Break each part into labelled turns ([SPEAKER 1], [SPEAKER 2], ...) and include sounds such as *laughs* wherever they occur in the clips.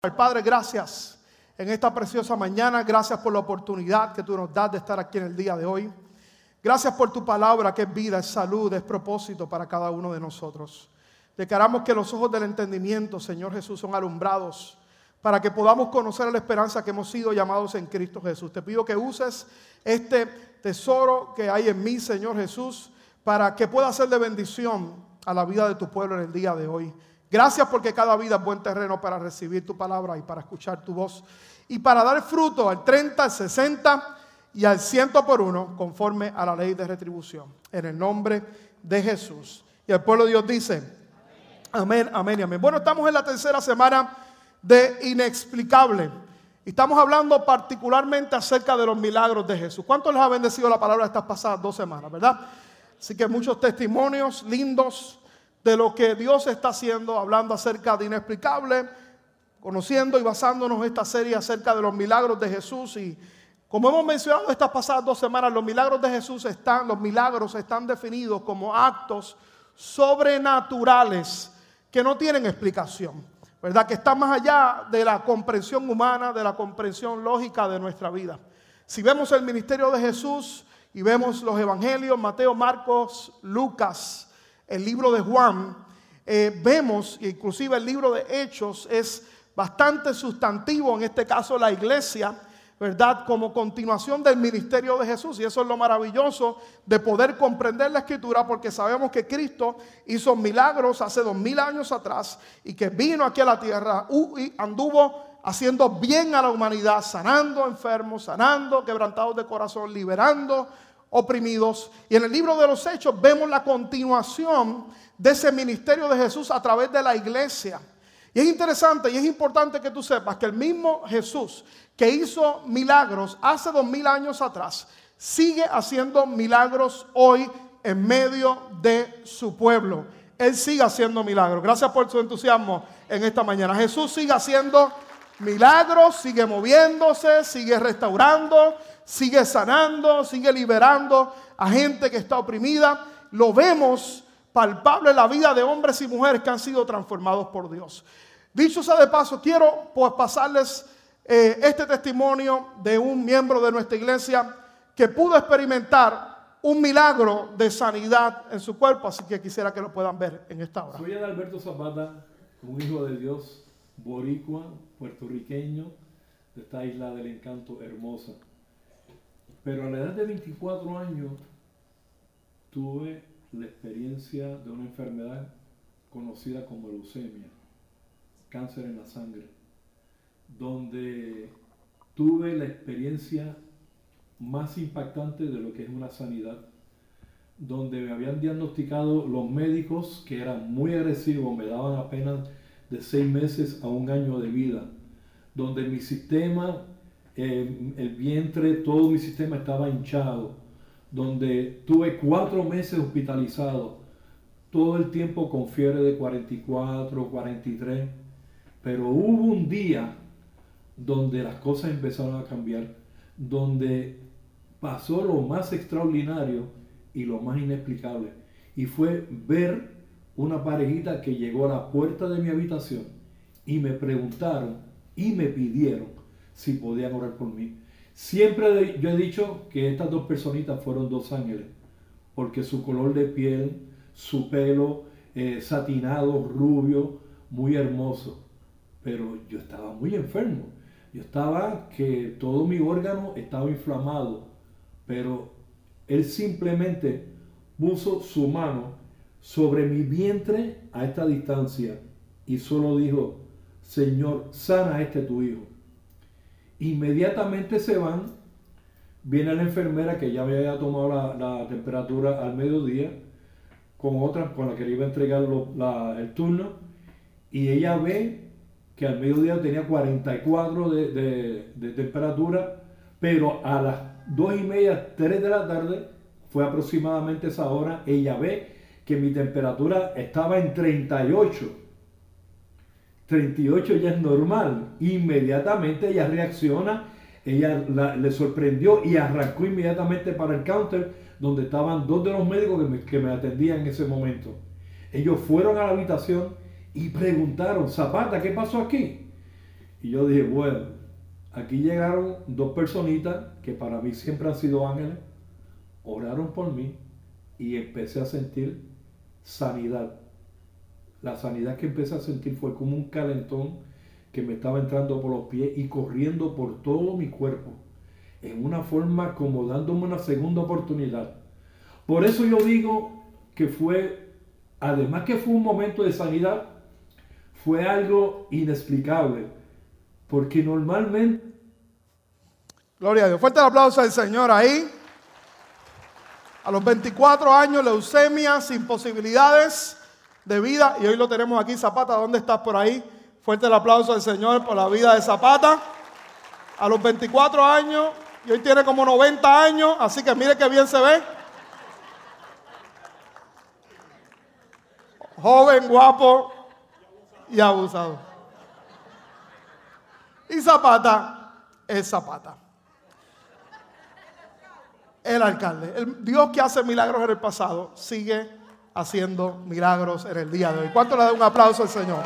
[SPEAKER 1] Padre, gracias en esta preciosa mañana. Gracias por la oportunidad que tú nos das de estar aquí en el día de hoy. Gracias por tu palabra que es vida, es salud, es propósito para cada uno de nosotros. Declaramos que los ojos del entendimiento, Señor Jesús, son alumbrados para que podamos conocer la esperanza que hemos sido llamados en Cristo Jesús. Te pido que uses este tesoro que hay en mí, Señor Jesús, para que pueda ser de bendición a la vida de tu pueblo en el día de hoy. Gracias porque cada vida es buen terreno para recibir tu palabra y para escuchar tu voz y para dar fruto al 30, al 60 y al 100 por uno conforme a la ley de retribución. En el nombre de Jesús. Y el pueblo de Dios dice, amén, amén y amén. Bueno, estamos en la tercera semana de inexplicable. Estamos hablando particularmente acerca de los milagros de Jesús. ¿Cuántos les ha bendecido la palabra estas pasadas dos semanas, verdad? Así que muchos testimonios lindos de lo que Dios está haciendo, hablando acerca de inexplicable, conociendo y basándonos esta serie acerca de los milagros de Jesús. Y como hemos mencionado estas pasadas dos semanas, los milagros de Jesús están, los milagros están definidos como actos sobrenaturales que no tienen explicación, ¿verdad? Que están más allá de la comprensión humana, de la comprensión lógica de nuestra vida. Si vemos el ministerio de Jesús y vemos los evangelios, Mateo, Marcos, Lucas, el libro de Juan, eh, vemos, inclusive el libro de Hechos es bastante sustantivo, en este caso la iglesia, ¿verdad? Como continuación del ministerio de Jesús. Y eso es lo maravilloso de poder comprender la escritura, porque sabemos que Cristo hizo milagros hace dos mil años atrás y que vino aquí a la tierra y anduvo haciendo bien a la humanidad, sanando enfermos, sanando quebrantados de corazón, liberando oprimidos. Y en el libro de los Hechos vemos la continuación de ese ministerio de Jesús a través de la iglesia. Y es interesante y es importante que tú sepas que el mismo Jesús que hizo milagros hace dos mil años atrás, sigue haciendo milagros hoy en medio de su pueblo. Él sigue haciendo milagros. Gracias por su entusiasmo en esta mañana. Jesús sigue haciendo milagros, sigue moviéndose, sigue restaurando, sigue sanando, sigue liberando a gente que está oprimida. Lo vemos palpable en la vida de hombres y mujeres que han sido transformados por Dios. Dicho sea de paso, quiero pues pasarles eh, este testimonio de un miembro de nuestra iglesia que pudo experimentar un milagro de sanidad en su cuerpo, así que quisiera que lo puedan ver en esta hora.
[SPEAKER 2] Soy Alberto Zapata, un hijo de Dios, boricua, puertorriqueño, de esta isla del encanto hermosa. Pero a la edad de 24 años tuve la experiencia de una enfermedad conocida como leucemia, cáncer en la sangre, donde tuve la experiencia más impactante de lo que es una sanidad, donde me habían diagnosticado los médicos que eran muy agresivos, me daban apenas de seis meses a un año de vida, donde mi sistema el vientre, todo mi sistema estaba hinchado, donde tuve cuatro meses hospitalizado, todo el tiempo con fiebre de 44, 43, pero hubo un día donde las cosas empezaron a cambiar, donde pasó lo más extraordinario y lo más inexplicable, y fue ver una parejita que llegó a la puerta de mi habitación y me preguntaron y me pidieron si podían orar por mí. Siempre yo he dicho que estas dos personitas fueron dos ángeles, porque su color de piel, su pelo eh, satinado, rubio, muy hermoso. Pero yo estaba muy enfermo. Yo estaba que todo mi órgano estaba inflamado. Pero él simplemente puso su mano sobre mi vientre a esta distancia y solo dijo, Señor, sana a este tu hijo. Inmediatamente se van, viene la enfermera que ya había tomado la, temperatura al mediodía, con otra con la que le iba a entregar el turno, y ella ve que al mediodía tenía 44 de, de, temperatura, pero a las 2 y media, 3 de la tarde, fue aproximadamente esa hora, ella ve que mi temperatura estaba en 38 38 ya es normal. Inmediatamente ella reacciona, ella le sorprendió y arrancó inmediatamente para el counter donde estaban dos de los médicos que me, que me atendían en ese momento. Ellos fueron a la habitación y preguntaron, Zapata, ¿qué pasó aquí? Y yo dije, bueno, aquí llegaron dos personitas que para mí siempre han sido ángeles, oraron por mí y empecé a sentir sanidad. La sanidad que empecé a sentir fue como un calentón que me estaba entrando por los pies y corriendo por todo mi cuerpo, en una forma como dándome una segunda oportunidad. Por eso yo digo que fue, además que fue un momento de sanidad, fue algo inexplicable, porque normalmente...
[SPEAKER 1] Gloria a Dios. Fuerte el aplauso al Señor ahí. A los 24 años, leucemia, sin posibilidades de vida. Y hoy lo tenemos aquí, Zapata. ¿Dónde estás por ahí? Fuerte el aplauso al Señor por la vida de Zapata. A los 24 años, y hoy tiene como 90 años, así que mire qué bien se ve. Joven, guapo y abusado. Y Zapata es Zapata. El alcalde. El Dios que hace milagros en el pasado sigue haciendo milagros en el día de hoy. ¿Cuánto le da un aplauso al Señor?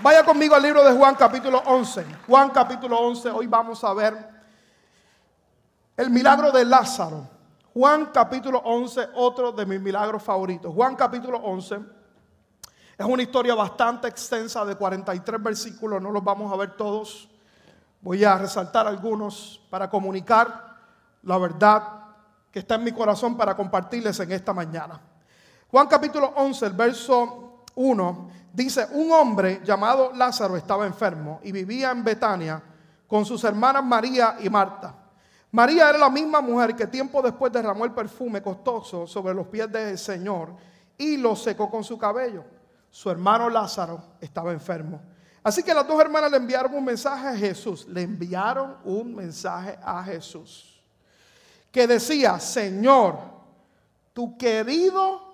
[SPEAKER 1] Vaya conmigo al libro de Juan capítulo 11. Juan capítulo 11, hoy vamos a ver el milagro de Lázaro. Juan capítulo 11, otro de mis milagros favoritos. Juan capítulo 11 es una historia bastante extensa de 43 versículos, no los vamos a ver todos. Voy a resaltar algunos para comunicar la verdad que está en mi corazón para compartirles en esta mañana. Juan capítulo 11, el verso 1 dice, un hombre llamado Lázaro estaba enfermo y vivía en Betania con sus hermanas María y Marta. María era la misma mujer que tiempo después derramó el perfume costoso sobre los pies del Señor y lo secó con su cabello. Su hermano Lázaro estaba enfermo. Así que las dos hermanas le enviaron un mensaje a Jesús. Le enviaron un mensaje a Jesús que decía, Señor, tu querido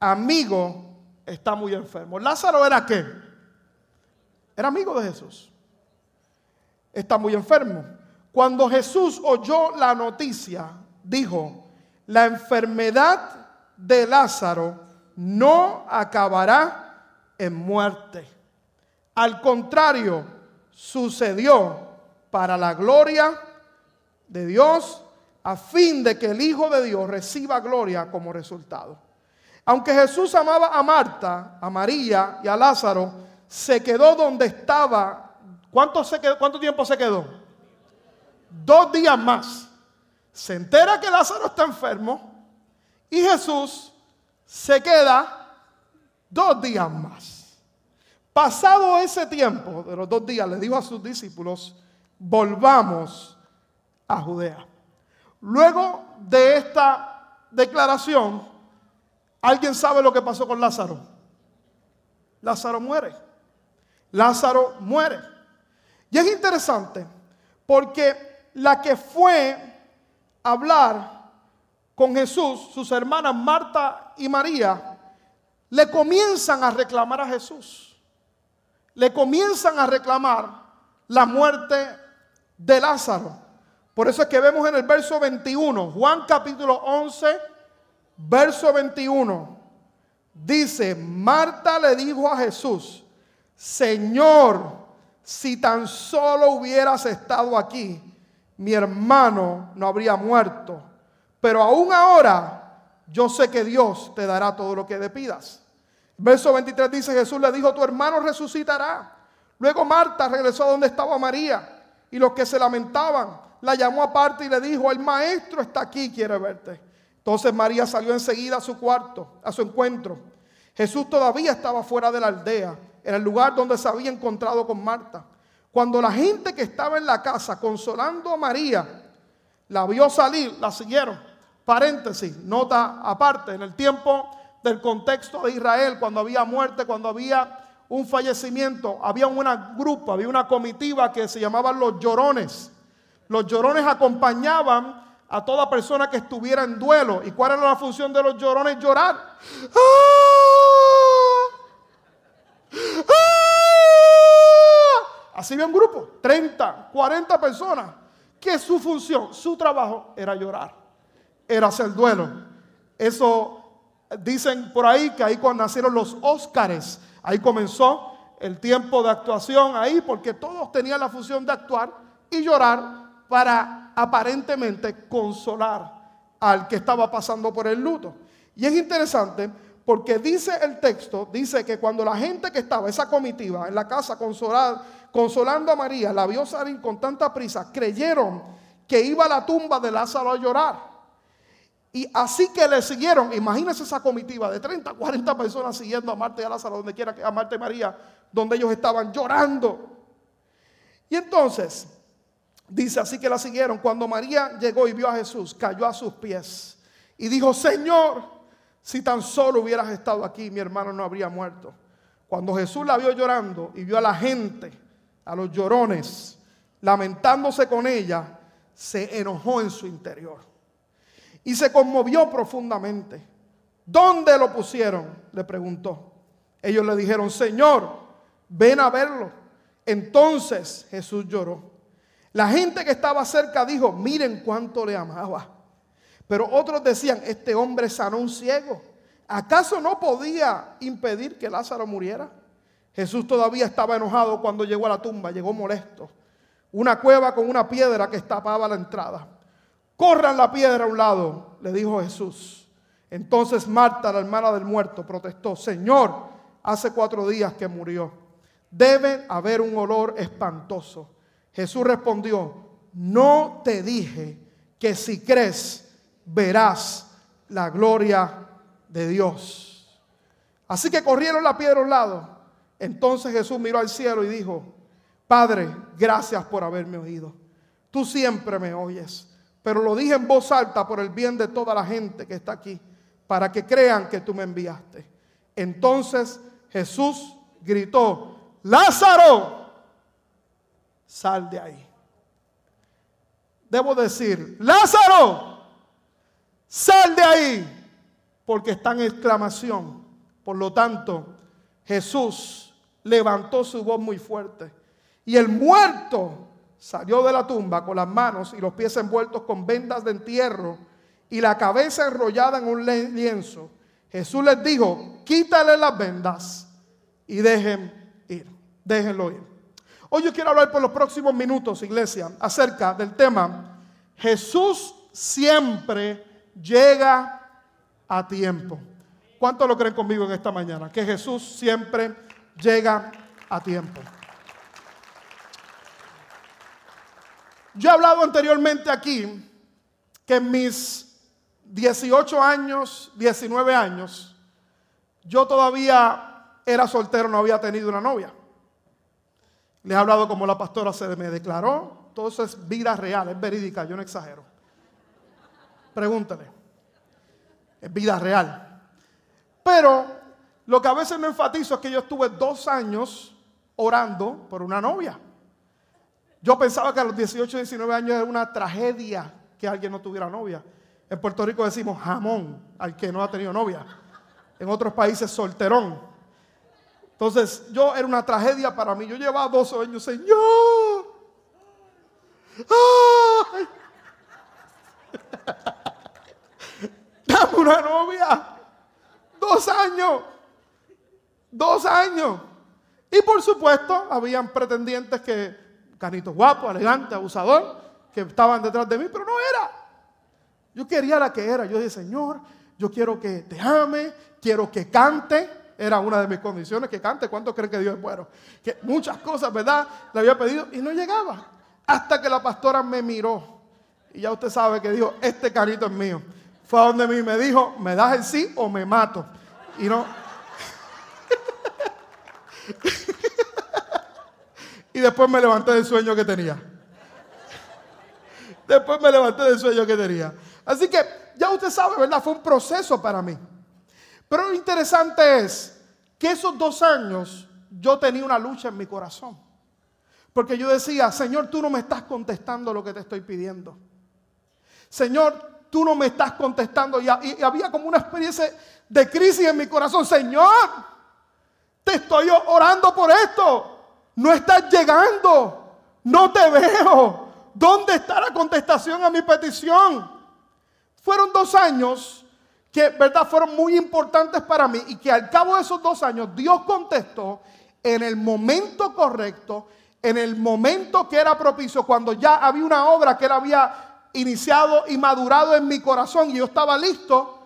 [SPEAKER 1] amigo está muy enfermo. Lázaro era qué? Era amigo de Jesús. Está muy enfermo. Cuando Jesús oyó la noticia, dijo, la enfermedad de Lázaro no acabará en muerte. Al contrario, sucedió para la gloria de Dios, a fin de que el Hijo de Dios reciba gloria como resultado. Aunque Jesús amaba a Marta, a María y a Lázaro, se quedó donde estaba. ¿Cuánto, se quedó, ¿Cuánto tiempo se quedó? Dos días más. Se entera que Lázaro está enfermo y Jesús se queda dos días más. Pasado ese tiempo de los dos días, le dijo a sus discípulos, volvamos a Judea. Luego de esta declaración, ¿Alguien sabe lo que pasó con Lázaro? Lázaro muere. Lázaro muere. Y es interesante porque la que fue a hablar con Jesús, sus hermanas Marta y María, le comienzan a reclamar a Jesús. Le comienzan a reclamar la muerte de Lázaro. Por eso es que vemos en el verso 21, Juan capítulo 11, verso 21, dice, Marta le dijo a Jesús, Señor, si tan solo hubieras estado aquí, mi hermano no habría muerto. Pero aún ahora yo sé que Dios te dará todo lo que le pidas. Verso 23 dice, Jesús le dijo, tu hermano resucitará. Luego Marta regresó a donde estaba María y los que se lamentaban la llamó aparte y le dijo, el maestro está aquí, quiere verte. Entonces María salió enseguida a su cuarto, a su encuentro. Jesús todavía estaba fuera de la aldea, en el lugar donde se había encontrado con Marta. Cuando la gente que estaba en la casa consolando a María la vio salir, la siguieron. Paréntesis, nota aparte, en el tiempo del contexto de Israel, cuando había muerte, cuando había un fallecimiento, había un grupo, había una comitiva que se llamaban los llorones. Los llorones acompañaban a toda persona que estuviera en duelo. ¿Y cuál era la función de los llorones? Llorar. ¡Ah! ¡Ah! Así había un grupo, 30, 40 personas, que su función, su trabajo era llorar, era hacer duelo. Eso dicen por ahí que ahí cuando nacieron los Óscares, ahí comenzó el tiempo de actuación ahí, porque todos tenían la función de actuar y llorar para aparentemente consolar al que estaba pasando por el luto. Y es interesante porque dice el texto, dice que cuando la gente que estaba, esa comitiva en la casa consolando a María, la vio salir con tanta prisa, creyeron que iba a la tumba de Lázaro a llorar. Y así que le siguieron, imagínense esa comitiva de 30, 40 personas siguiendo a Marta y a Lázaro, donde quiera que a Marta y María, donde ellos estaban llorando. Y entonces, dice así que la siguieron. Cuando María llegó y vio a Jesús, cayó a sus pies y dijo, Señor, si tan solo hubieras estado aquí, mi hermano no habría muerto. Cuando Jesús la vio llorando y vio a la gente, a los llorones, lamentándose con ella, se enojó en su interior y se conmovió profundamente. ¿Dónde lo pusieron? Le preguntó. Ellos le dijeron, Señor, ven a verlo. Entonces Jesús lloró. La gente que estaba cerca dijo, miren cuánto le amaba. Pero otros decían, este hombre sanó un ciego. ¿Acaso no podía impedir que Lázaro muriera? Jesús todavía estaba enojado cuando llegó a la tumba, llegó molesto. Una cueva con una piedra que tapaba la entrada. Corran la piedra a un lado, le dijo Jesús. Entonces Marta, la hermana del muerto, protestó, Señor, hace cuatro días que murió. Debe haber un olor espantoso. Jesús respondió, no te dije que si crees verás la gloria de Dios. Así que corrieron la piedra a un lado. Entonces Jesús miró al cielo y dijo, Padre, gracias por haberme oído. Tú siempre me oyes pero lo dije en voz alta por el bien de toda la gente que está aquí, para que crean que tú me enviaste. Entonces Jesús gritó, Lázaro, sal de ahí. Debo decir, Lázaro, sal de ahí, porque está en exclamación. Por lo tanto, Jesús levantó su voz muy fuerte y el muerto salió de la tumba con las manos y los pies envueltos con vendas de entierro y la cabeza enrollada en un lienzo. Jesús les dijo, quítale las vendas y dejen ir, déjenlo ir. Hoy yo quiero hablar por los próximos minutos, iglesia, acerca del tema, Jesús siempre llega a tiempo. ¿Cuántos lo creen conmigo en esta mañana? Que Jesús siempre llega a tiempo. Yo he hablado anteriormente aquí que en mis 18 años, 19 años, yo todavía era soltero, no había tenido una novia. Les he hablado como la pastora se me declaró. Todo eso es vida real, es verídica, yo no exagero. Pregúntale. Es vida real. Pero lo que a veces no enfatizo es que yo estuve dos años orando por una novia. Yo pensaba que a los 18, 19 años era una tragedia que alguien no tuviera novia. En Puerto Rico decimos jamón al que no ha tenido novia. En otros países solterón. Entonces yo era una tragedia para mí. Yo llevaba dos años, Señor. ¡Ay! *laughs* Dame una novia. Dos años. Dos años. Y por supuesto, habían pretendientes que canito guapo, elegante, abusador, que estaban detrás de mí, pero no era. Yo quería la que era. Yo dije, Señor, yo quiero que te ame, quiero que cante. Era una de mis condiciones, que cante. ¿Cuánto creen que Dios es bueno? Que muchas cosas, ¿verdad? Le había pedido y no llegaba. Hasta que la pastora me miró. Y ya usted sabe que dijo, este canito es mío. Fue a donde mí me dijo, me das el sí o me mato. Y no. *laughs* Y después me levanté del sueño que tenía. Después me levanté del sueño que tenía. Así que ya usted sabe, ¿verdad? Fue un proceso para mí. Pero lo interesante es que esos dos años yo tenía una lucha en mi corazón. Porque yo decía, Señor, tú no me estás contestando lo que te estoy pidiendo. Señor, tú no me estás contestando. Y, había como una experiencia de crisis en mi corazón. Señor, te estoy orando por esto no estás llegando, no te veo. ¿Dónde está la contestación a mi petición? Fueron dos años que, ¿verdad?, fueron muy importantes para mí y que al cabo de esos dos años Dios contestó en el momento correcto, en el momento que era propicio, cuando ya había una obra que él había iniciado y madurado en mi corazón y yo estaba listo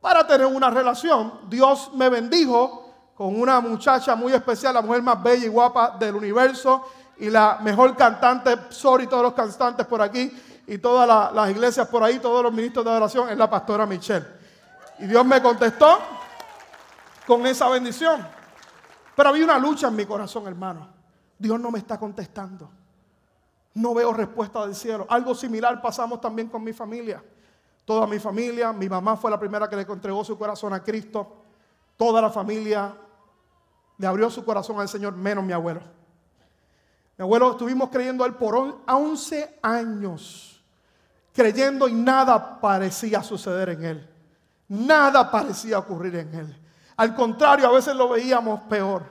[SPEAKER 1] para tener una relación. Dios me bendijo con una muchacha muy especial, la mujer más bella y guapa del universo y la mejor cantante, sorry todos los cantantes por aquí y todas las iglesias por ahí, todos los ministros de oración, es la pastora Michelle. Y Dios me contestó con esa bendición. Pero había una lucha en mi corazón, hermano. Dios no me está contestando. No veo respuesta del cielo. Algo similar pasamos también con mi familia. Toda mi familia, mi mamá fue la primera que le entregó su corazón a Cristo. Toda la familia le abrió su corazón al Señor, menos mi abuelo. Mi abuelo estuvimos creyendo a él por 11 años, creyendo y nada parecía suceder en él. Nada parecía ocurrir en él. Al contrario, a veces lo veíamos peor.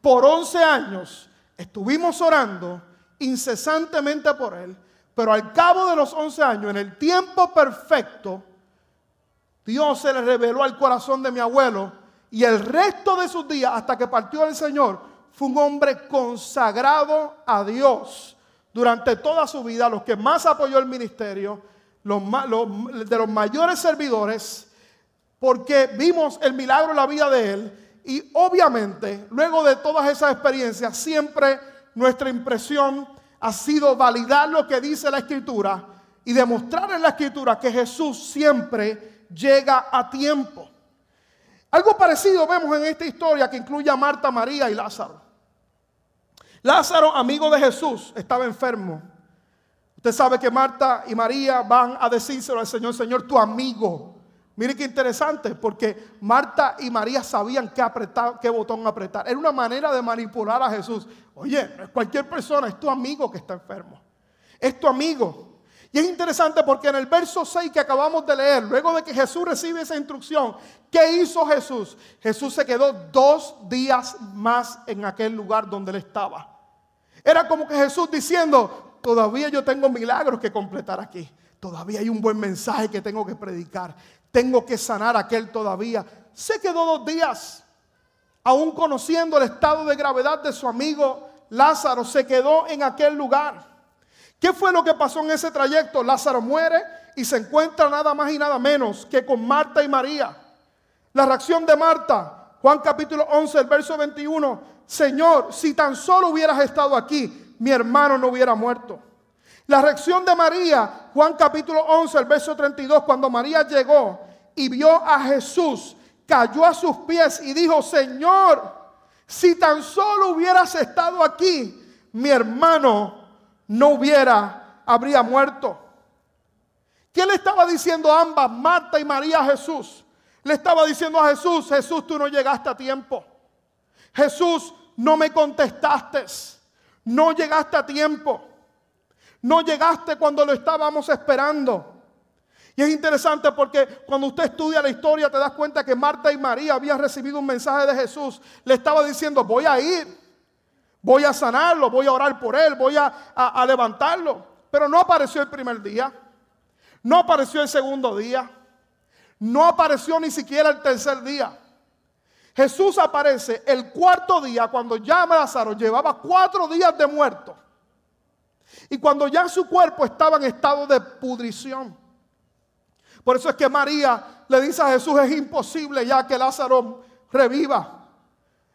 [SPEAKER 1] Por 11 años estuvimos orando incesantemente por él, pero al cabo de los 11 años, en el tiempo perfecto, Dios se le reveló al corazón de mi abuelo y el resto de sus días, hasta que partió el Señor, fue un hombre consagrado a Dios durante toda su vida, los que más apoyó el ministerio, los, de los mayores servidores, porque vimos el milagro en la vida de él y obviamente luego de todas esas experiencias siempre nuestra impresión ha sido validar lo que dice la escritura y demostrar en la escritura que Jesús siempre llega a tiempo. Algo parecido vemos en esta historia que incluye a Marta, María y Lázaro. Lázaro, amigo de Jesús, estaba enfermo. Usted sabe que Marta y María van a decírselo al Señor, Señor, tu amigo Mire qué interesante, porque Marta y María sabían qué botón apretar. Era una manera de manipular a Jesús. Oye, cualquier persona, es tu amigo que está enfermo. Es tu amigo. Y es interesante porque en el verso 6 que acabamos de leer, luego de que Jesús recibe esa instrucción, ¿qué hizo Jesús? Jesús se quedó dos días más en aquel lugar donde él estaba. Era como que Jesús diciendo, todavía yo tengo milagros que completar aquí. Todavía hay un buen mensaje que tengo que predicar tengo que sanar a aquel todavía. Se quedó dos días, aún conociendo el estado de gravedad de su amigo Lázaro, se quedó en aquel lugar. ¿Qué fue lo que pasó en ese trayecto? Lázaro muere y se encuentra nada más y nada menos que con Marta y María. La reacción de Marta, Juan capítulo 11, el verso 21, Señor, si tan solo hubieras estado aquí, mi hermano no hubiera muerto. La reacción de María, Juan capítulo 11, el verso 32, cuando María llegó y vio a Jesús, cayó a sus pies y dijo, Señor, si tan solo hubieras estado aquí, mi hermano no hubiera, habría muerto. ¿Qué le estaba diciendo a ambas, Marta y María, a Jesús? Le estaba diciendo a Jesús, Jesús, tú no llegaste a tiempo. Jesús, no me contestaste. No llegaste a tiempo. No llegaste cuando lo estábamos esperando. Y es interesante porque cuando usted estudia la historia te das cuenta que Marta y María habían recibido un mensaje de Jesús. Le estaba diciendo, voy a ir, voy a sanarlo, voy a orar por él, voy a, levantarlo. Pero no apareció el primer día, no apareció el segundo día, no apareció ni siquiera el tercer día. Jesús aparece el cuarto día cuando ya Lázaro llevaba cuatro días de muerto. Y cuando ya su cuerpo estaba en estado de pudrición. Por eso es que María le dice a Jesús, es imposible ya que Lázaro reviva.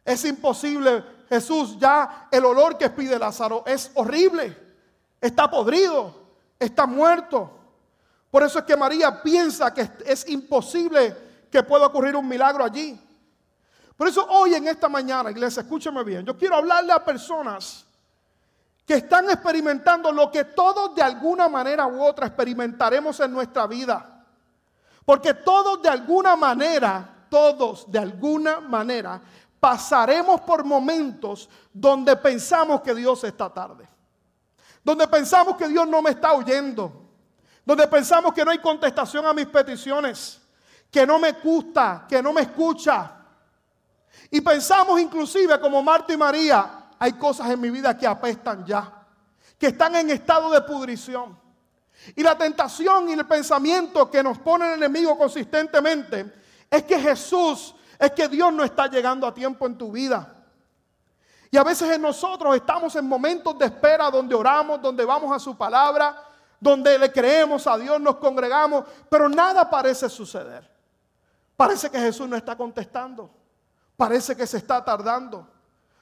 [SPEAKER 1] Es imposible, Jesús, ya el olor que pide Lázaro es horrible. Está podrido, está muerto. Por eso es que María piensa que es imposible que pueda ocurrir un milagro allí. Por eso hoy en esta mañana, iglesia, escúchame bien, yo quiero hablarle a personas que están experimentando lo que todos de alguna manera u otra experimentaremos en nuestra vida. Porque todos de alguna manera, todos de alguna manera, pasaremos por momentos donde pensamos que Dios está tarde. Donde pensamos que Dios no me está oyendo. Donde pensamos que no hay contestación a mis peticiones. Que no me gusta, que no me escucha. Y pensamos inclusive como Marta y María, hay cosas en mi vida que apestan ya, que están en estado de pudrición. Y la tentación y el pensamiento que nos pone el enemigo consistentemente es que Jesús, es que Dios no está llegando a tiempo en tu vida. Y a veces en nosotros estamos en momentos de espera donde oramos, donde vamos a su palabra, donde le creemos a Dios, nos congregamos, pero nada parece suceder. Parece que Jesús no está contestando. Parece que se está tardando.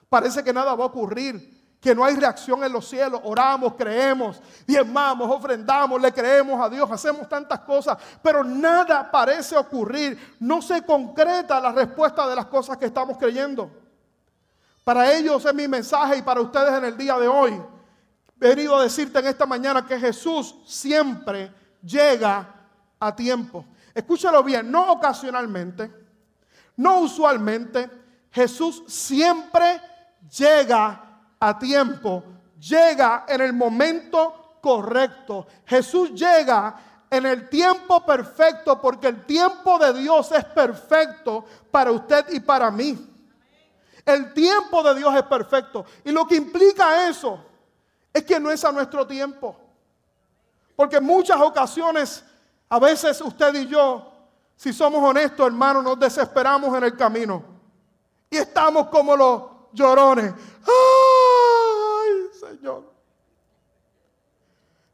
[SPEAKER 1] Parece que nada va a ocurrir que no hay reacción en los cielos. Oramos, creemos, diezmamos, ofrendamos, le creemos a Dios, hacemos tantas cosas, pero nada parece ocurrir. No se concreta la respuesta de las cosas que estamos creyendo. Para ellos es mi mensaje y para ustedes en el día de hoy. He venido a decirte en esta mañana que Jesús siempre llega a tiempo. Escúchalo bien, no ocasionalmente, no usualmente. Jesús siempre llega a tiempo, llega en el momento correcto. Jesús llega en el tiempo perfecto porque el tiempo de Dios es perfecto para usted y para mí. El tiempo de Dios es perfecto. Y lo que implica eso es que no es a nuestro tiempo. Porque en muchas ocasiones, a veces usted y yo, si somos honestos, hermanos, nos desesperamos en el camino. Y estamos como los llorones. ¡Ay, Señor!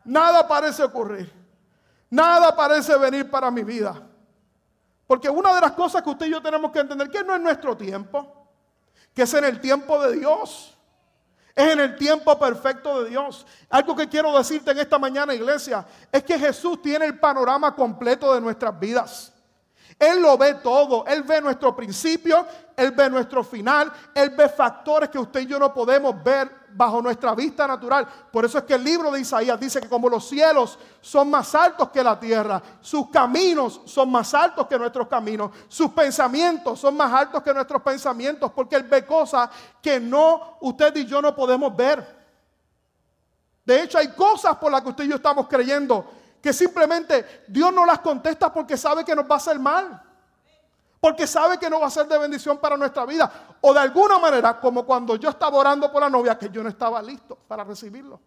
[SPEAKER 1] Nada parece ocurrir. Nada parece venir para mi vida. Porque una de las cosas que usted y yo tenemos que entender que no es nuestro tiempo, que es en el tiempo de Dios. Es en el tiempo perfecto de Dios. Algo que quiero decirte en esta mañana, iglesia, es que Jesús tiene el panorama completo de nuestras vidas. Él lo ve todo. Él ve nuestro principio, Él ve nuestro final, Él ve factores que usted y yo no podemos ver bajo nuestra vista natural. Por eso es que el libro de Isaías dice que como los cielos son más altos que la tierra, sus caminos son más altos que nuestros caminos, sus pensamientos son más altos que nuestros pensamientos, porque Él ve cosas que no, usted y yo no podemos ver. De hecho, hay cosas por las que usted y yo estamos creyendo que simplemente Dios no las contesta porque sabe que nos va a hacer mal. Porque sabe que no va a ser de bendición para nuestra vida. O de alguna manera, como cuando yo estaba orando por la novia, que yo no estaba listo para recibirlo.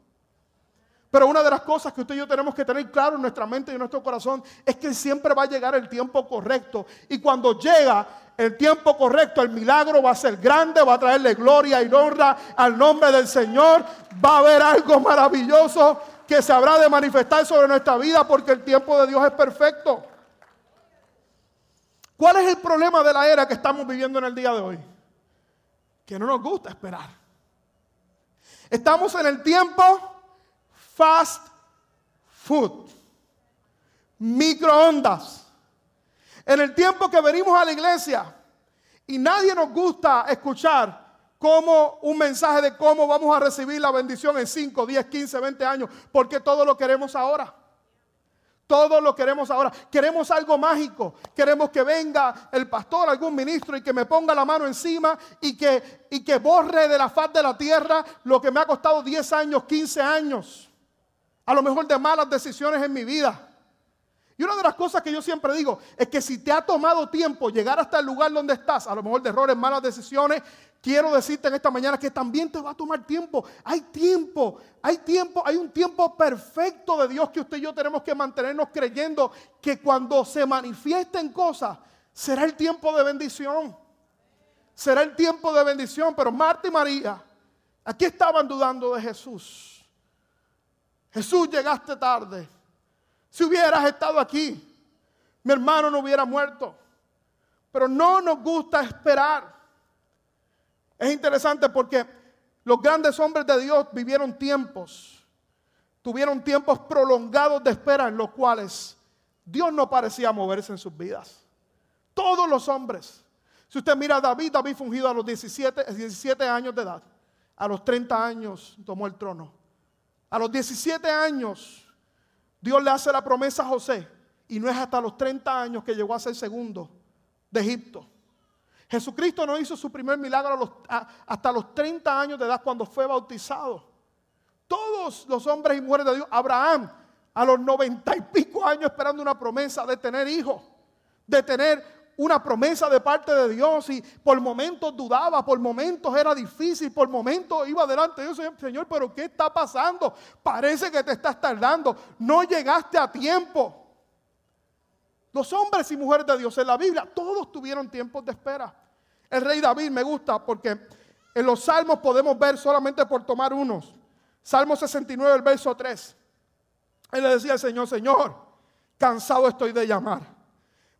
[SPEAKER 1] Pero una de las cosas que usted y yo tenemos que tener claro en nuestra mente y en nuestro corazón es que siempre va a llegar el tiempo correcto. Y cuando llega el tiempo correcto, el milagro va a ser grande, va a traerle gloria y honra al nombre del Señor. Va a haber algo maravilloso que se habrá de manifestar sobre nuestra vida porque el tiempo de Dios es perfecto. ¿Cuál es el problema de la era que estamos viviendo en el día de hoy? Que no nos gusta esperar. Estamos en el tiempo fast food, microondas. En el tiempo que venimos a la iglesia y nadie nos gusta escuchar como un mensaje de cómo vamos a recibir la bendición en 5, 10, 15, 20 años, porque todo lo queremos ahora. Todo lo queremos ahora. Queremos algo mágico. Queremos que venga el pastor, algún ministro y que me ponga la mano encima y que, y que borre de la faz de la tierra lo que me ha costado 10 años, 15 años. A lo mejor de malas decisiones en mi vida. Y una de las cosas que yo siempre digo es que si te ha tomado tiempo llegar hasta el lugar donde estás, a lo mejor de errores, malas decisiones, quiero decirte en esta mañana que también te va a tomar tiempo. Hay tiempo, hay tiempo, hay un tiempo perfecto de Dios que usted y yo tenemos que mantenernos creyendo que cuando se manifiesten cosas, será el tiempo de bendición. Será el tiempo de bendición. Pero Marta y María, aquí estaban dudando de Jesús. Jesús, llegaste tarde. Si hubieras estado aquí, mi hermano no hubiera muerto. Pero no nos gusta esperar. Es interesante porque los grandes hombres de Dios vivieron tiempos, tuvieron tiempos prolongados de espera en los cuales Dios no parecía moverse en sus vidas. Todos los hombres. Si usted mira a David, David fungido a los 17, 17 años de edad. A los 30 años tomó el trono. A los 17 años Dios le hace la promesa a José y no es hasta los 30 años que llegó a ser segundo de Egipto. Jesucristo no hizo su primer milagro hasta los 30 años de edad cuando fue bautizado. Todos los hombres y mujeres de Dios, Abraham a los 90 y pico años esperando una promesa de tener hijos, de tener una promesa de parte de Dios y por momentos dudaba, por momentos era difícil, por momentos iba adelante. Yo decía, Señor, pero ¿qué está pasando? Parece que te estás tardando, no llegaste a tiempo. Los hombres y mujeres de Dios en la Biblia, todos tuvieron tiempos de espera. El rey David me gusta porque En los salmos podemos ver solamente por tomar unos. Salmo 69, el verso 3. Él le decía al Señor, Señor, cansado estoy de llamar.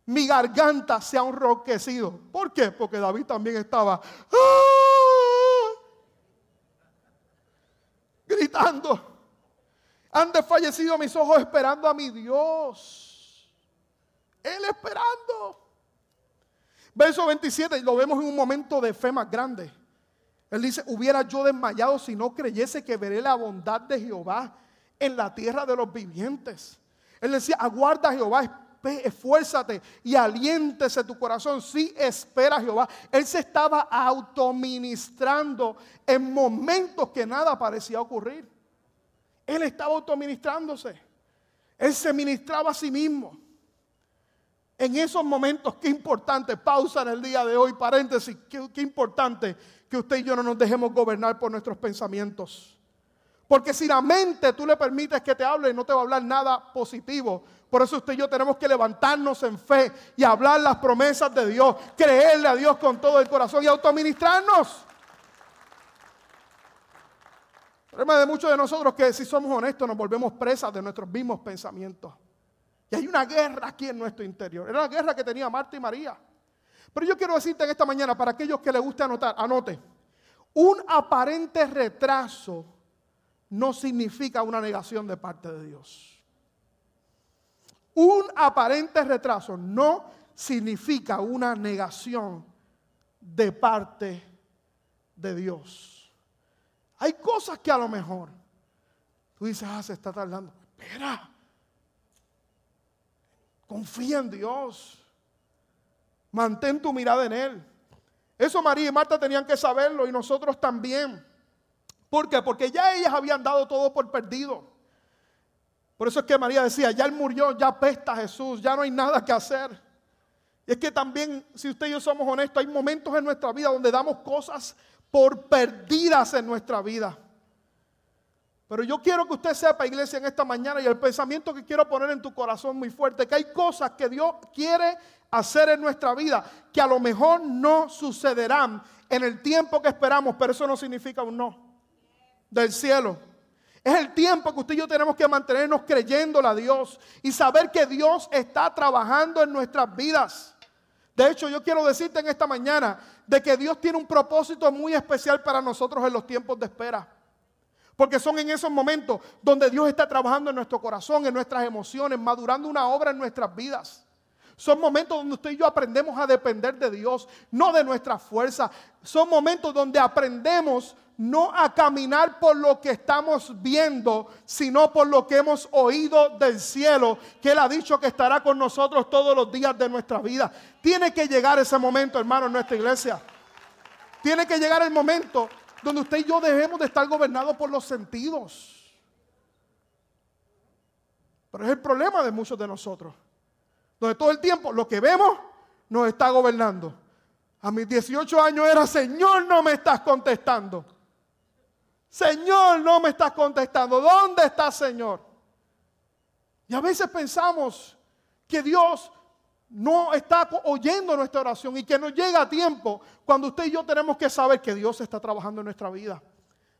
[SPEAKER 1] Mi garganta se ha enroquecido. ¿Por qué? Porque David también estaba ¡ah! gritando. Han desfallecido mis ojos esperando a mi Dios. Él esperando. Verso 27, lo vemos en un momento de fe más grande. Él dice, hubiera yo desmayado si no creyese que veré la bondad de Jehová en la tierra de los vivientes. Él decía, aguarda Jehová, esfuérzate y aliéntese tu corazón. Sí, espera Jehová. Él se estaba autoministrando en momentos que nada parecía ocurrir. Él estaba autoministrándose. Él se ministraba a sí mismo. En esos momentos, qué importante, pausa en el día de hoy, paréntesis, qué, qué importante que usted y yo no nos dejemos gobernar por nuestros pensamientos. Porque si la mente tú le permites que te hable, no te va a hablar nada positivo. Por eso usted y yo tenemos que levantarnos en fe y hablar las promesas de Dios, creerle a Dios con todo el corazón y autoministrarnos. El problema de muchos de nosotros que si somos honestos nos volvemos presas de nuestros mismos pensamientos. Y hay una guerra aquí en nuestro interior. Era la guerra que tenía Marta y María. Pero yo quiero decirte en esta mañana, para aquellos que les guste anotar, anote, un aparente retraso no significa una negación de parte de Dios. Un aparente retraso no significa una negación de parte de Dios. Hay cosas que a lo mejor tú dices, ah, se está tardando. Espera, confía en Dios. Mantén tu mirada en Él. Eso María y Marta tenían que saberlo y nosotros también. ¿Por qué? Porque ya ellas habían dado todo por perdido. Por eso es que María decía, ya Él murió, ya apesta Jesús, ya no hay nada que hacer. Y es que también, si usted y yo somos honestos, hay momentos en nuestra vida donde damos cosas por perdidas en nuestra vida. Pero yo quiero que usted sepa, iglesia, en esta mañana y el pensamiento que quiero poner en tu corazón muy fuerte, que hay cosas que Dios quiere hacer en nuestra vida que a lo mejor no sucederán en el tiempo que esperamos, pero eso no significa un no del cielo. Es el tiempo que usted y yo tenemos que mantenernos creyéndole a Dios y saber que Dios está trabajando en nuestras vidas. De hecho, yo quiero decirte en esta mañana de que Dios tiene un propósito muy especial para nosotros en los tiempos de espera. Porque son en esos momentos donde Dios está trabajando en nuestro corazón, en nuestras emociones, madurando una obra en nuestras vidas. Son momentos donde usted y yo aprendemos a depender de Dios, no de nuestra fuerza. Son momentos donde aprendemos no a caminar por lo que estamos viendo, sino por lo que hemos oído del cielo, que Él ha dicho que estará con nosotros todos los días de nuestra vida. Tiene que llegar ese momento, hermano, en nuestra iglesia. Tiene que llegar el momento donde usted y yo dejemos de estar gobernados por los sentidos. Pero es el problema de muchos de nosotros. Donde todo el tiempo lo que vemos nos está gobernando. A mis 18 años era, Señor, no me estás contestando. Señor, no me estás contestando. ¿Dónde está Señor? Y a veces pensamos que Dios no está oyendo nuestra oración y que nos llega a tiempo cuando usted y yo tenemos que saber que Dios está trabajando en nuestra vida.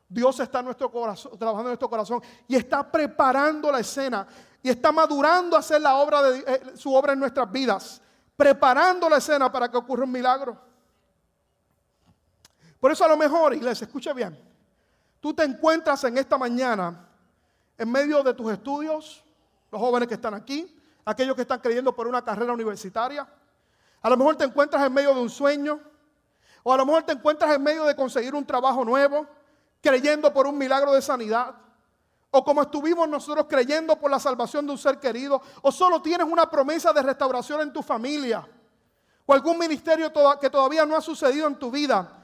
[SPEAKER 1] Dios está en nuestro corazón, trabajando en nuestro corazón y está preparando la escena y está madurando a hacer la obra eh, su obra en nuestras vidas, preparando la escena para que ocurra un milagro. Por eso a lo mejor, iglesia, escucha bien, tú te encuentras en esta mañana en medio de tus estudios, los jóvenes que están aquí, aquellos que están creyendo por una carrera universitaria. A lo mejor te encuentras en medio de un sueño, o a lo mejor te encuentras en medio de conseguir un trabajo nuevo, creyendo por un milagro de sanidad, o como estuvimos nosotros creyendo por la salvación de un ser querido, o solo tienes una promesa de restauración en tu familia, o algún ministerio que todavía no ha sucedido en tu vida.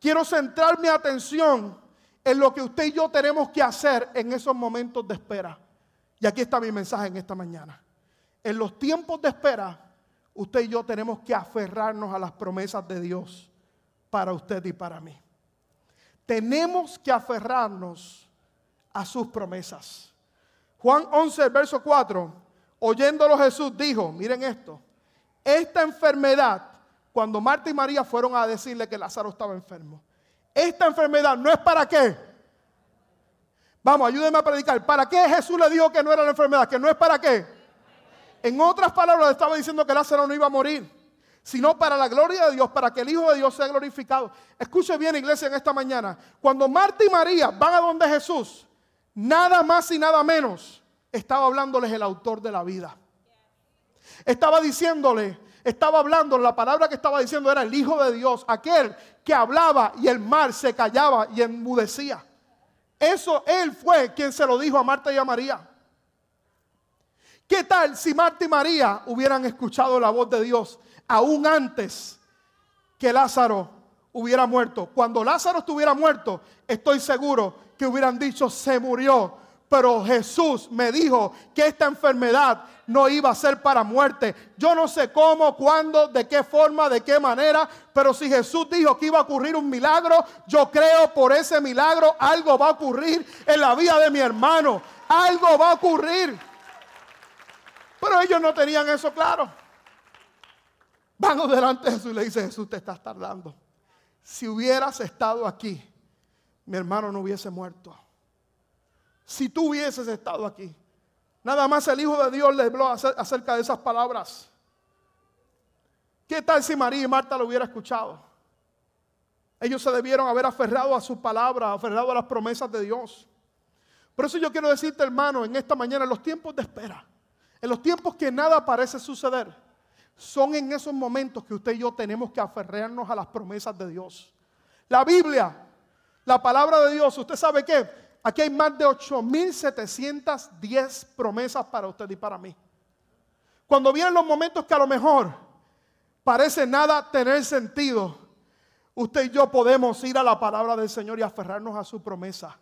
[SPEAKER 1] Quiero centrar mi atención en lo que usted y yo tenemos que hacer en esos momentos de espera. Y aquí está mi mensaje en esta mañana en los tiempos de espera, usted y yo tenemos que aferrarnos a las promesas de Dios para usted y para mí. Tenemos que aferrarnos a sus promesas. Juan 11, verso 4, oyéndolo Jesús dijo, miren esto, esta enfermedad, cuando Marta y María fueron a decirle que Lázaro estaba enfermo, Esta enfermedad no es para qué. Vamos, ayúdeme a predicar. ¿Para qué Jesús le dijo que no era la enfermedad? Que no es para qué. En otras palabras, estaba diciendo que Lázaro no iba a morir, sino para la gloria de Dios, para que el Hijo de Dios sea glorificado. Escuche bien, iglesia, en esta mañana. Cuando Marta y María van a donde Jesús, nada más y nada menos estaba hablándoles el autor de la vida. Estaba diciéndole, estaba hablando, la palabra que estaba diciendo era el Hijo de Dios, aquel que hablaba y el mar se callaba y enmudecía. Eso él fue quien se lo dijo a Marta y a María. ¿Qué tal si Marta y María hubieran escuchado la voz de Dios aún antes que Lázaro hubiera muerto? Cuando Lázaro estuviera muerto, estoy seguro que hubieran dicho, se murió. Pero Jesús me dijo que esta enfermedad no iba a ser para muerte. Yo no sé cómo, cuándo, de qué forma, de qué manera, pero si Jesús dijo que iba a ocurrir un milagro, yo creo por ese milagro algo va a ocurrir en la vida de mi hermano. Algo va a ocurrir. Pero ellos no tenían eso claro. Van delante de Jesús y le dice, Jesús, te estás tardando. Si hubieras estado aquí, mi hermano no hubiese muerto. Si tú hubieses estado aquí, nada más el Hijo de Dios le habló acerca de esas palabras. ¿Qué tal si María y Marta lo hubieran escuchado? Ellos se debieron haber aferrado a su palabra, aferrado a las promesas de Dios. Por eso yo quiero decirte, hermano, en esta mañana, en los tiempos de espera, en los tiempos que nada parece suceder, son en esos momentos que usted y yo tenemos que aferrarnos a las promesas de Dios. La Biblia, la palabra de Dios, usted sabe que aquí hay más de 8.710 promesas para usted y para mí. Cuando vienen los momentos que a lo mejor parece nada tener sentido, usted y yo podemos ir a la palabra del Señor y aferrarnos a su promesa.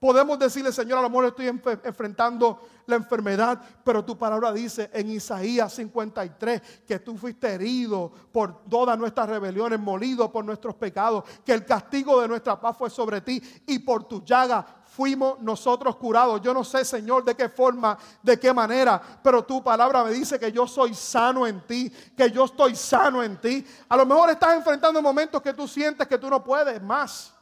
[SPEAKER 1] Podemos decirle, Señor, a lo mejor estoy enfrentando la enfermedad, pero tu palabra dice en Isaías 53 que tú fuiste herido por todas nuestras rebeliones, molido por nuestros pecados, que el castigo de nuestra paz fue sobre ti y por tu llaga fuimos nosotros curados. Yo no sé, Señor, de qué forma, de qué manera, pero tu palabra me dice que yo soy sano en ti, que yo estoy sano en ti. A lo mejor estás enfrentando momentos que tú sientes que tú no puedes más.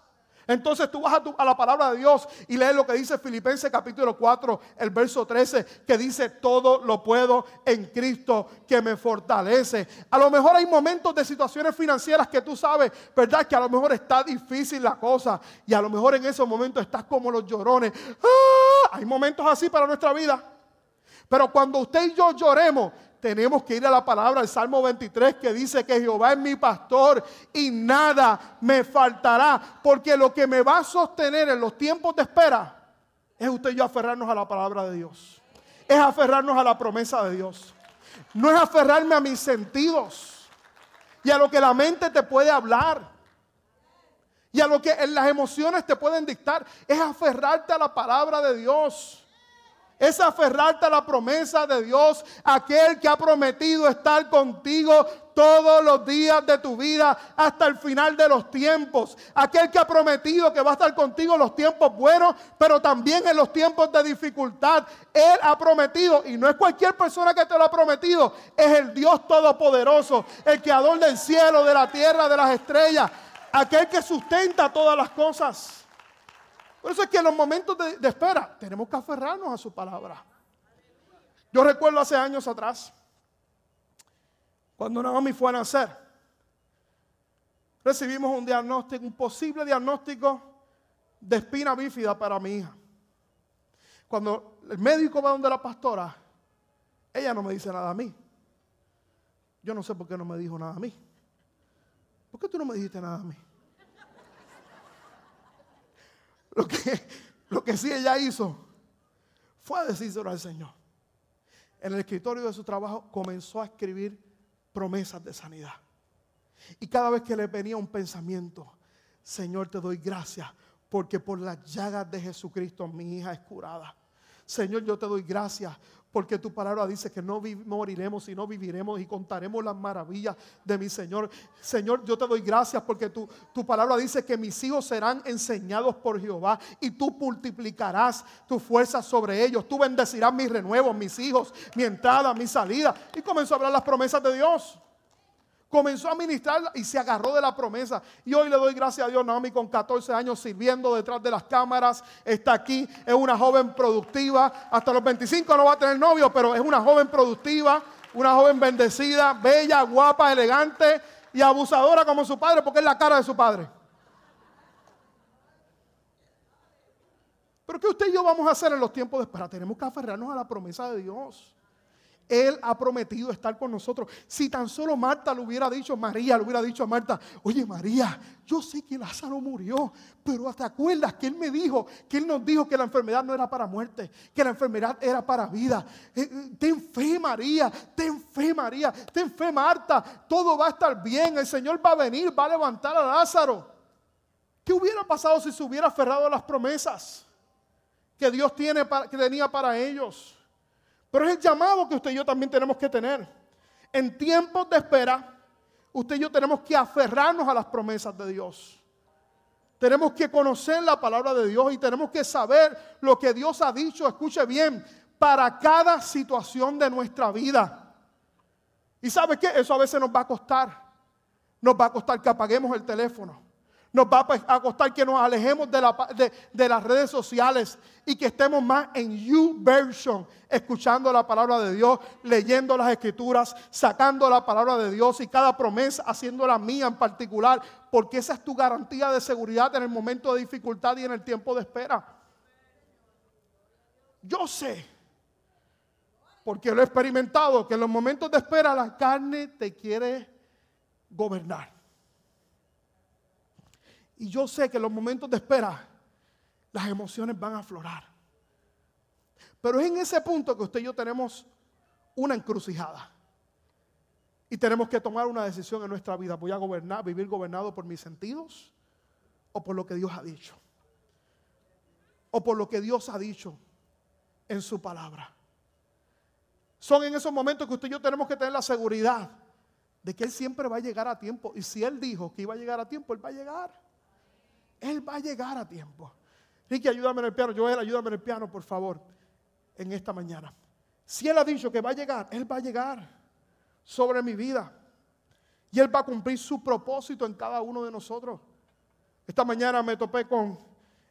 [SPEAKER 1] Entonces tú vas a, la palabra de Dios y lees lo que dice Filipenses capítulo 4, el verso 13, que dice, todo lo puedo en Cristo que me fortalece. A lo mejor hay momentos de situaciones financieras que tú sabes, ¿verdad? Que a lo mejor está difícil la cosa y a lo mejor en esos momentos estás como los llorones. ¡Ah! Hay momentos así para nuestra vida. Pero cuando usted y yo lloremos, tenemos que ir a la palabra del Salmo 23 que dice que Jehová es mi pastor y nada me faltará. Porque lo que me va a sostener en los tiempos de espera es usted y yo aferrarnos a la palabra de Dios. Es aferrarnos a la promesa de Dios. No es aferrarme a mis sentidos y a lo que la mente te puede hablar y a lo que las emociones te pueden dictar. Es aferrarte a la palabra de Dios es aferrarte a la promesa de Dios, aquel que ha prometido estar contigo todos los días de tu vida hasta el final de los tiempos. Aquel que ha prometido que va a estar contigo en los tiempos buenos, pero también en los tiempos de dificultad. Él ha prometido, y no es cualquier persona que te lo ha prometido, es el Dios Todopoderoso, el creador del cielo, de la tierra, de las estrellas, aquel que sustenta todas las cosas. Por eso es que en los momentos de, espera tenemos que aferrarnos a su palabra. Yo recuerdo hace años atrás, cuando Naomi fue a nacer, recibimos un diagnóstico, un posible diagnóstico de espina bífida para mi hija. Cuando el médico va donde la pastora, ella no me dice nada a mí. Yo no sé por qué no me dijo nada a mí. ¿Por qué tú no me dijiste nada a mí? Lo que, lo que sí ella hizo fue decírselo al Señor. En el escritorio de su trabajo comenzó a escribir promesas de sanidad. Y cada vez que le venía un pensamiento, Señor, te doy gracias porque por las llagas de Jesucristo mi hija es curada. Señor, yo te doy gracias porque tu palabra dice que no moriremos, sino viviremos y contaremos las maravillas de mi Señor. Señor, yo te doy gracias porque tu, tu palabra dice que mis hijos serán enseñados por Jehová y tú multiplicarás tu fuerza sobre ellos. Tú bendecirás mis renuevos, mis hijos, mi entrada, mi salida. Y comenzó a hablar las promesas de Dios. Comenzó a ministrar y se agarró de la promesa. Y hoy le doy gracias a Dios, Naomi con 14 años sirviendo detrás de las cámaras, está aquí, es una joven productiva. Hasta los 25 no va a tener novio, pero es una joven productiva, una joven bendecida, bella, guapa, elegante y abusadora como su padre, porque es la cara de su padre. Pero ¿qué usted y yo vamos a hacer en los tiempos de espera? Tenemos que aferrarnos a la promesa de Dios. Él ha prometido estar con nosotros. Si tan solo Marta le hubiera dicho, María le hubiera dicho a Marta, oye María, yo sé que Lázaro murió, pero ¿te acuerdas que Él me dijo, que Él nos dijo que la enfermedad no era para muerte, que la enfermedad era para vida? Eh, eh, ten fe María, ten fe María, ten fe Marta, todo va a estar bien, el Señor va a venir, va a levantar a Lázaro. ¿Qué hubiera pasado si se hubiera aferrado a las promesas que Dios tiene que tenía para ellos? Pero es el llamado que usted y yo también tenemos que tener. En tiempos de espera, usted y yo tenemos que aferrarnos a las promesas de Dios. Tenemos que conocer la palabra de Dios y tenemos que saber lo que Dios ha dicho, escuche bien, para cada situación de nuestra vida. Y sabe qué, eso a veces nos va a costar. Nos va a costar que apaguemos el teléfono. Nos va a costar que nos alejemos de, de, las redes sociales y que estemos más en you version, escuchando la palabra de Dios, leyendo las escrituras, sacando la palabra de Dios y cada promesa haciéndola mía en particular, porque esa es tu garantía de seguridad en el momento de dificultad y en el tiempo de espera. Yo sé, porque lo he experimentado, que en los momentos de espera la carne te quiere gobernar. Y yo sé que en los momentos de espera las emociones van a aflorar. Pero es en ese punto que usted y yo tenemos una encrucijada. Y tenemos que tomar una decisión en nuestra vida. ¿Voy a gobernar, vivir gobernado por mis sentidos o por lo que Dios ha dicho? O por lo que Dios ha dicho en su palabra. Son en esos momentos que usted y yo tenemos que tener la seguridad de que Él siempre va a llegar a tiempo. Y si Él dijo que iba a llegar a tiempo, Él va a llegar. Él va a llegar a tiempo. Ricky, ayúdame en el piano. Joel, ayúdame en el piano, por favor, en esta mañana. Si Él ha dicho que va a llegar, Él va a llegar sobre mi vida. Y Él va a cumplir su propósito en cada uno de nosotros. Esta mañana me topé con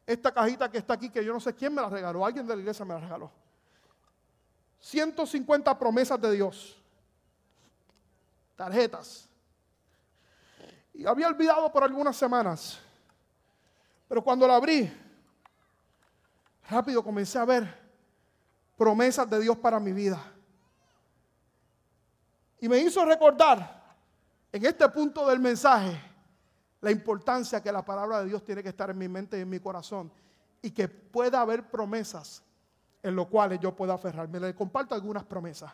[SPEAKER 1] esta cajita que está aquí, que yo no sé quién me la regaló. Alguien de la iglesia me la regaló. 150 promesas de Dios. Tarjetas. Y había olvidado por algunas semanas pero cuando la abrí, rápido comencé a ver promesas de Dios para mi vida. Y me hizo recordar en este punto del mensaje la importancia que la palabra de Dios tiene que estar en mi mente y en mi corazón y que pueda haber promesas en lo cuales yo pueda aferrarme. Le comparto algunas promesas.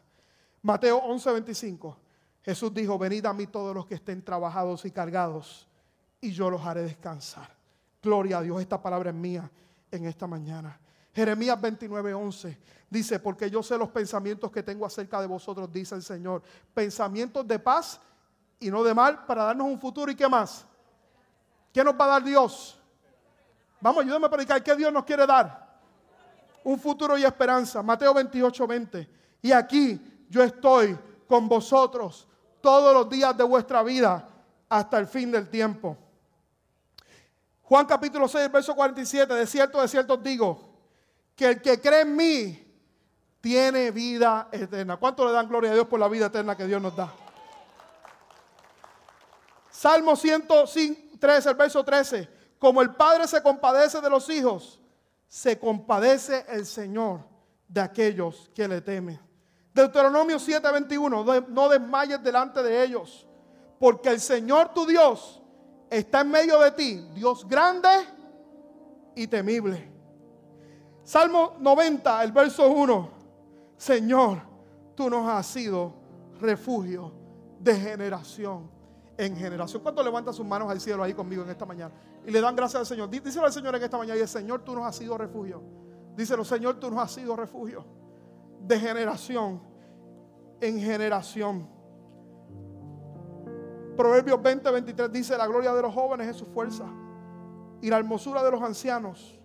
[SPEAKER 1] Mateo 11:25. Jesús dijo, venid a mí todos los que estén trabajados y cargados y yo los haré descansar. Gloria a Dios, esta palabra es mía en esta mañana. Jeremías 29, 11 dice, porque yo sé los pensamientos que tengo acerca de vosotros, dice el Señor. Pensamientos de paz y no de mal para darnos un futuro y qué más. ¿Qué nos va a dar Dios? Vamos, ayúdame a predicar. ¿Qué Dios nos quiere dar? Un futuro y esperanza. Mateo 28, 20. Y aquí yo estoy con vosotros todos los días de vuestra vida hasta el fin del tiempo. Juan capítulo 6, verso 47, de cierto, de cierto digo, que el que cree en mí tiene vida eterna. ¿Cuánto le dan gloria a Dios por la vida eterna que Dios nos da? Salmo 103, el verso 13. Como el Padre se compadece de los hijos, se compadece el Señor de aquellos que le temen. Deuteronomio 7:21, no desmayes delante de ellos, porque el Señor tu Dios está en medio de ti, Dios grande y temible. Salmo 90, el verso 1. Señor, tú nos has sido refugio de generación en generación. ¿Cuánto levanta sus manos al cielo ahí conmigo en esta mañana? Y le dan gracias al Señor. Díselo al Señor en esta mañana y el Señor, tú nos has sido refugio. Díselo, Señor, tú nos has sido refugio de generación en generación. Proverbios 20, 23 dice, la gloria de los jóvenes es su fuerza y la hermosura de los ancianos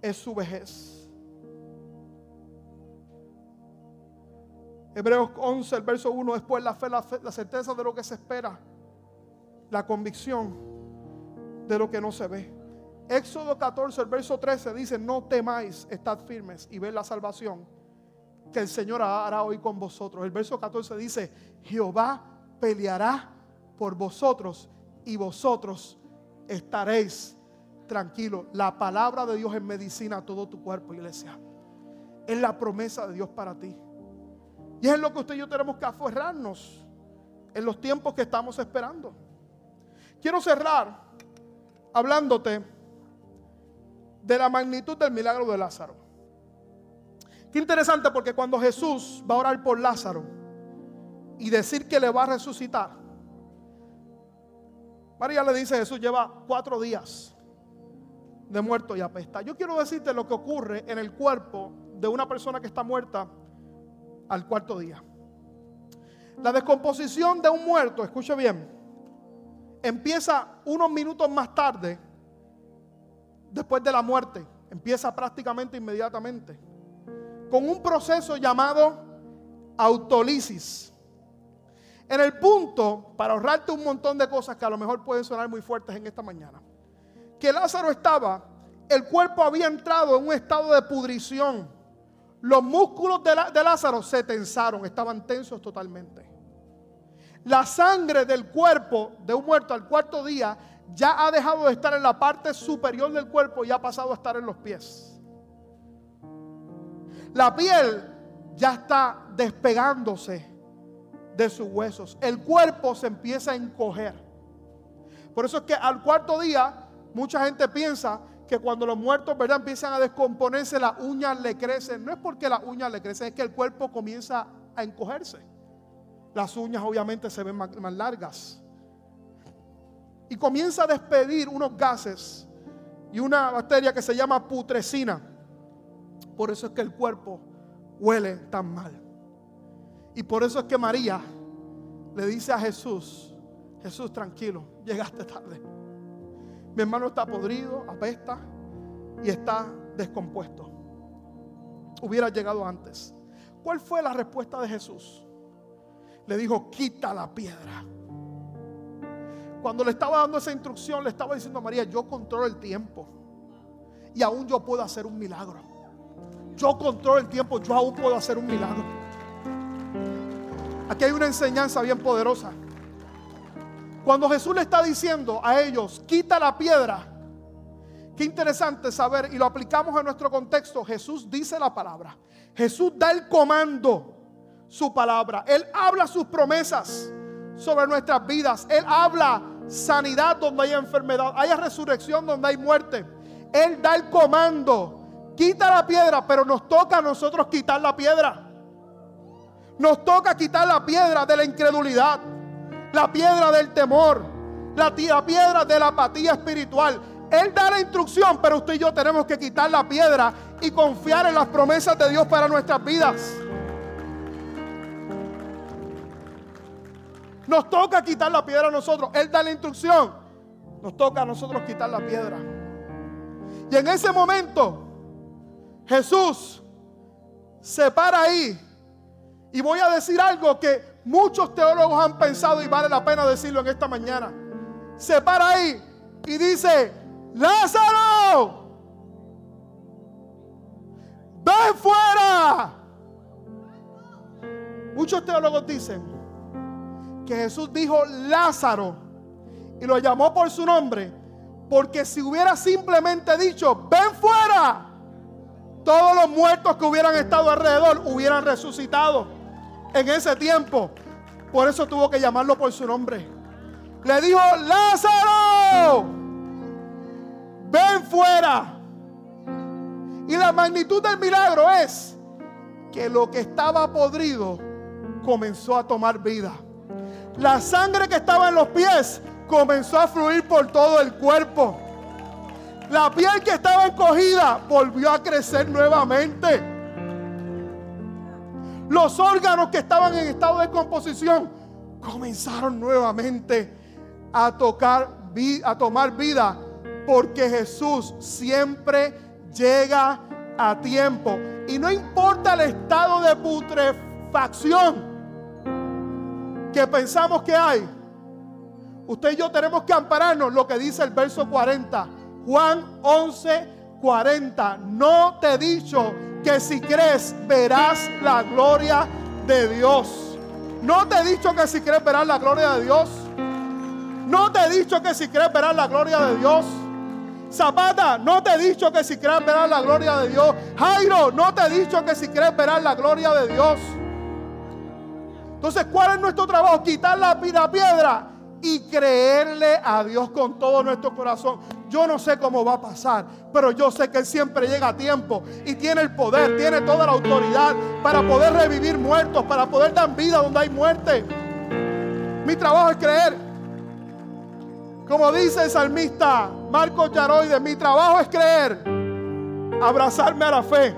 [SPEAKER 1] es su vejez. Hebreos 11, el verso 1, después la fe, la fe, la certeza de lo que se espera, la convicción de lo que no se ve. Éxodo 14, el verso 13 dice, no temáis, estad firmes y ved la salvación que el Señor hará hoy con vosotros. El verso 14 dice, Jehová peleará por vosotros y vosotros estaréis tranquilos. La palabra de Dios es medicina a todo tu cuerpo, iglesia. Es la promesa de Dios para ti. Y es lo que usted y yo tenemos que aferrarnos en los tiempos que estamos esperando. Quiero cerrar hablándote de la magnitud del milagro de Lázaro. Qué interesante porque cuando Jesús va a orar por Lázaro y decir que le va a resucitar, María le dice, Jesús lleva cuatro días de muerto y apesta. Yo quiero decirte lo que ocurre en el cuerpo de una persona que está muerta al cuarto día. La descomposición de un muerto, escuche bien, empieza unos minutos más tarde, después de la muerte, empieza prácticamente inmediatamente, con un proceso llamado autolisis. En el punto, para ahorrarte un montón de cosas que a lo mejor pueden sonar muy fuertes en esta mañana, que Lázaro estaba, el cuerpo había entrado en un estado de pudrición. Los músculos de, de Lázaro se tensaron, estaban tensos totalmente. La sangre del cuerpo de un muerto al cuarto día ya ha dejado de estar en la parte superior del cuerpo y ha pasado a estar en los pies. La piel ya está despegándose de sus huesos. El cuerpo se empieza a encoger. Por eso es que al cuarto día mucha gente piensa que cuando los muertos ¿verdad? empiezan a descomponerse, las uñas le crecen. No es porque las uñas le crecen, es que el cuerpo comienza a encogerse. Las uñas obviamente se ven más, largas. Y comienza a despedir unos gases y una bacteria que se llama putrescina. Por eso es que el cuerpo huele tan mal. Y por eso es que María le dice a Jesús, Jesús tranquilo, llegaste tarde. Mi hermano está podrido, apesta y está descompuesto. Hubiera llegado antes. ¿Cuál fue la respuesta de Jesús? Le dijo, quita la piedra. Cuando le estaba dando esa instrucción, le estaba diciendo a María, yo controlo el tiempo. Y aún yo puedo hacer un milagro. Yo controlo el tiempo, yo aún puedo hacer un milagro. Aquí hay una enseñanza bien poderosa. Cuando Jesús le está diciendo a ellos, quita la piedra, qué interesante saber, y lo aplicamos en nuestro contexto, Jesús dice la palabra, Jesús da el comando, su palabra, Él habla sus promesas sobre nuestras vidas, Él habla sanidad donde hay enfermedad, hay resurrección donde hay muerte, Él da el comando, quita la piedra, pero nos toca a nosotros quitar la piedra. Nos toca quitar la piedra de la incredulidad, la piedra del temor, la, piedra de la apatía espiritual. Él da la instrucción, pero usted y yo tenemos que quitar la piedra y confiar en las promesas de Dios para nuestras vidas. Nos toca quitar la piedra a nosotros. Él da la instrucción. Nos toca a nosotros quitar la piedra. Y en ese momento, Jesús se para ahí y voy a decir algo que muchos teólogos han pensado y vale la pena decirlo en esta mañana. Se para ahí y dice, Lázaro, ven fuera. Muchos teólogos dicen que Jesús dijo Lázaro y lo llamó por su nombre, porque si hubiera simplemente dicho, ven fuera, todos los muertos que hubieran estado alrededor hubieran resucitado en ese tiempo. Por eso tuvo que llamarlo por su nombre. Le dijo, Lázaro, ven fuera. Y la magnitud del milagro es que lo que estaba podrido comenzó a tomar vida. La sangre que estaba en los pies comenzó a fluir por todo el cuerpo. La piel que estaba encogida volvió a crecer nuevamente. Los órganos que estaban en estado de composición comenzaron nuevamente a tocar a tomar vida porque Jesús siempre llega a tiempo y no importa el estado de satisfacción que pensamos que hay, usted y yo tenemos que ampararnos lo que dice el verso 40. Juan 11, 40. No te he dicho que si crees verás la gloria de Dios. No te he dicho que si crees verás la gloria de Dios. No te he dicho que si crees verás la gloria de Dios. Zapata, no te he dicho que si crees verás la gloria de Dios. Jairo, no te he dicho que si crees verás la gloria de Dios. Entonces, ¿cuál es nuestro trabajo? Quitar la piedra y creerle a Dios con todo nuestro corazón. Yo no sé cómo va a pasar, pero yo sé que Él siempre llega a tiempo y tiene el poder, tiene toda la autoridad para poder revivir muertos, para poder dar vida donde hay muerte. Mi trabajo es creer. Como dice el salmista Marcos Yaroide, mi trabajo es creer, abrazarme a la fe.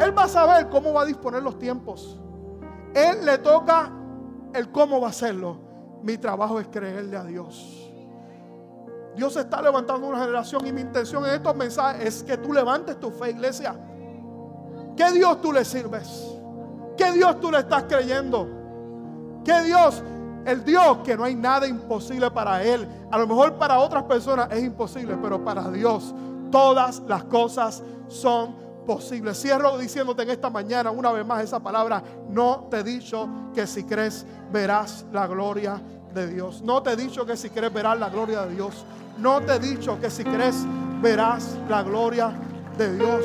[SPEAKER 1] Él va a saber cómo va a disponer los tiempos. Él le toca el cómo va a hacerlo. Mi trabajo es creerle a Dios. Dios está levantando una generación y mi intención en estos mensajes es que tú levantes tu fe, iglesia. ¿Qué Dios tú le sirves? ¿Qué Dios tú le estás creyendo? ¿Qué Dios? El Dios que no hay nada imposible para Él. A lo mejor para otras personas es imposible, pero para Dios todas las cosas son posibles. Cierro diciéndote en esta mañana una vez más esa palabra. No te he dicho que si crees verás la gloria de Dios. No te he dicho que si crees verás la gloria de Dios. No te he dicho que si crees verás la gloria de Dios.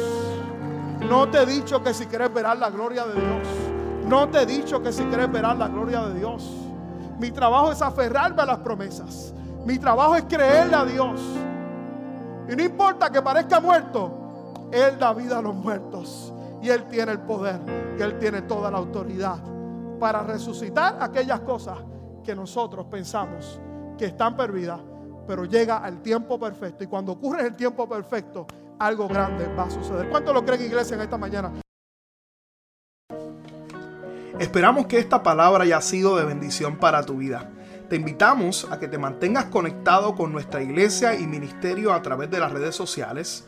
[SPEAKER 1] No te he dicho que si crees verás la gloria de Dios. No te he dicho que si crees verás la gloria de Dios. Mi trabajo es aferrarme a las promesas. Mi trabajo es creerle a Dios. Y no importa que parezca muerto, Él da vida a los muertos. Y Él tiene el poder. Y Él tiene toda la autoridad para resucitar aquellas cosas que nosotros pensamos que están perdidas, pero llega el tiempo perfecto. Y cuando ocurre el tiempo perfecto, algo grande va a suceder. ¿Cuánto lo creen, iglesia, en esta mañana?
[SPEAKER 3] Esperamos que esta palabra haya sido de bendición para tu vida. Te invitamos a que te mantengas conectado con nuestra iglesia y ministerio a través de las redes sociales.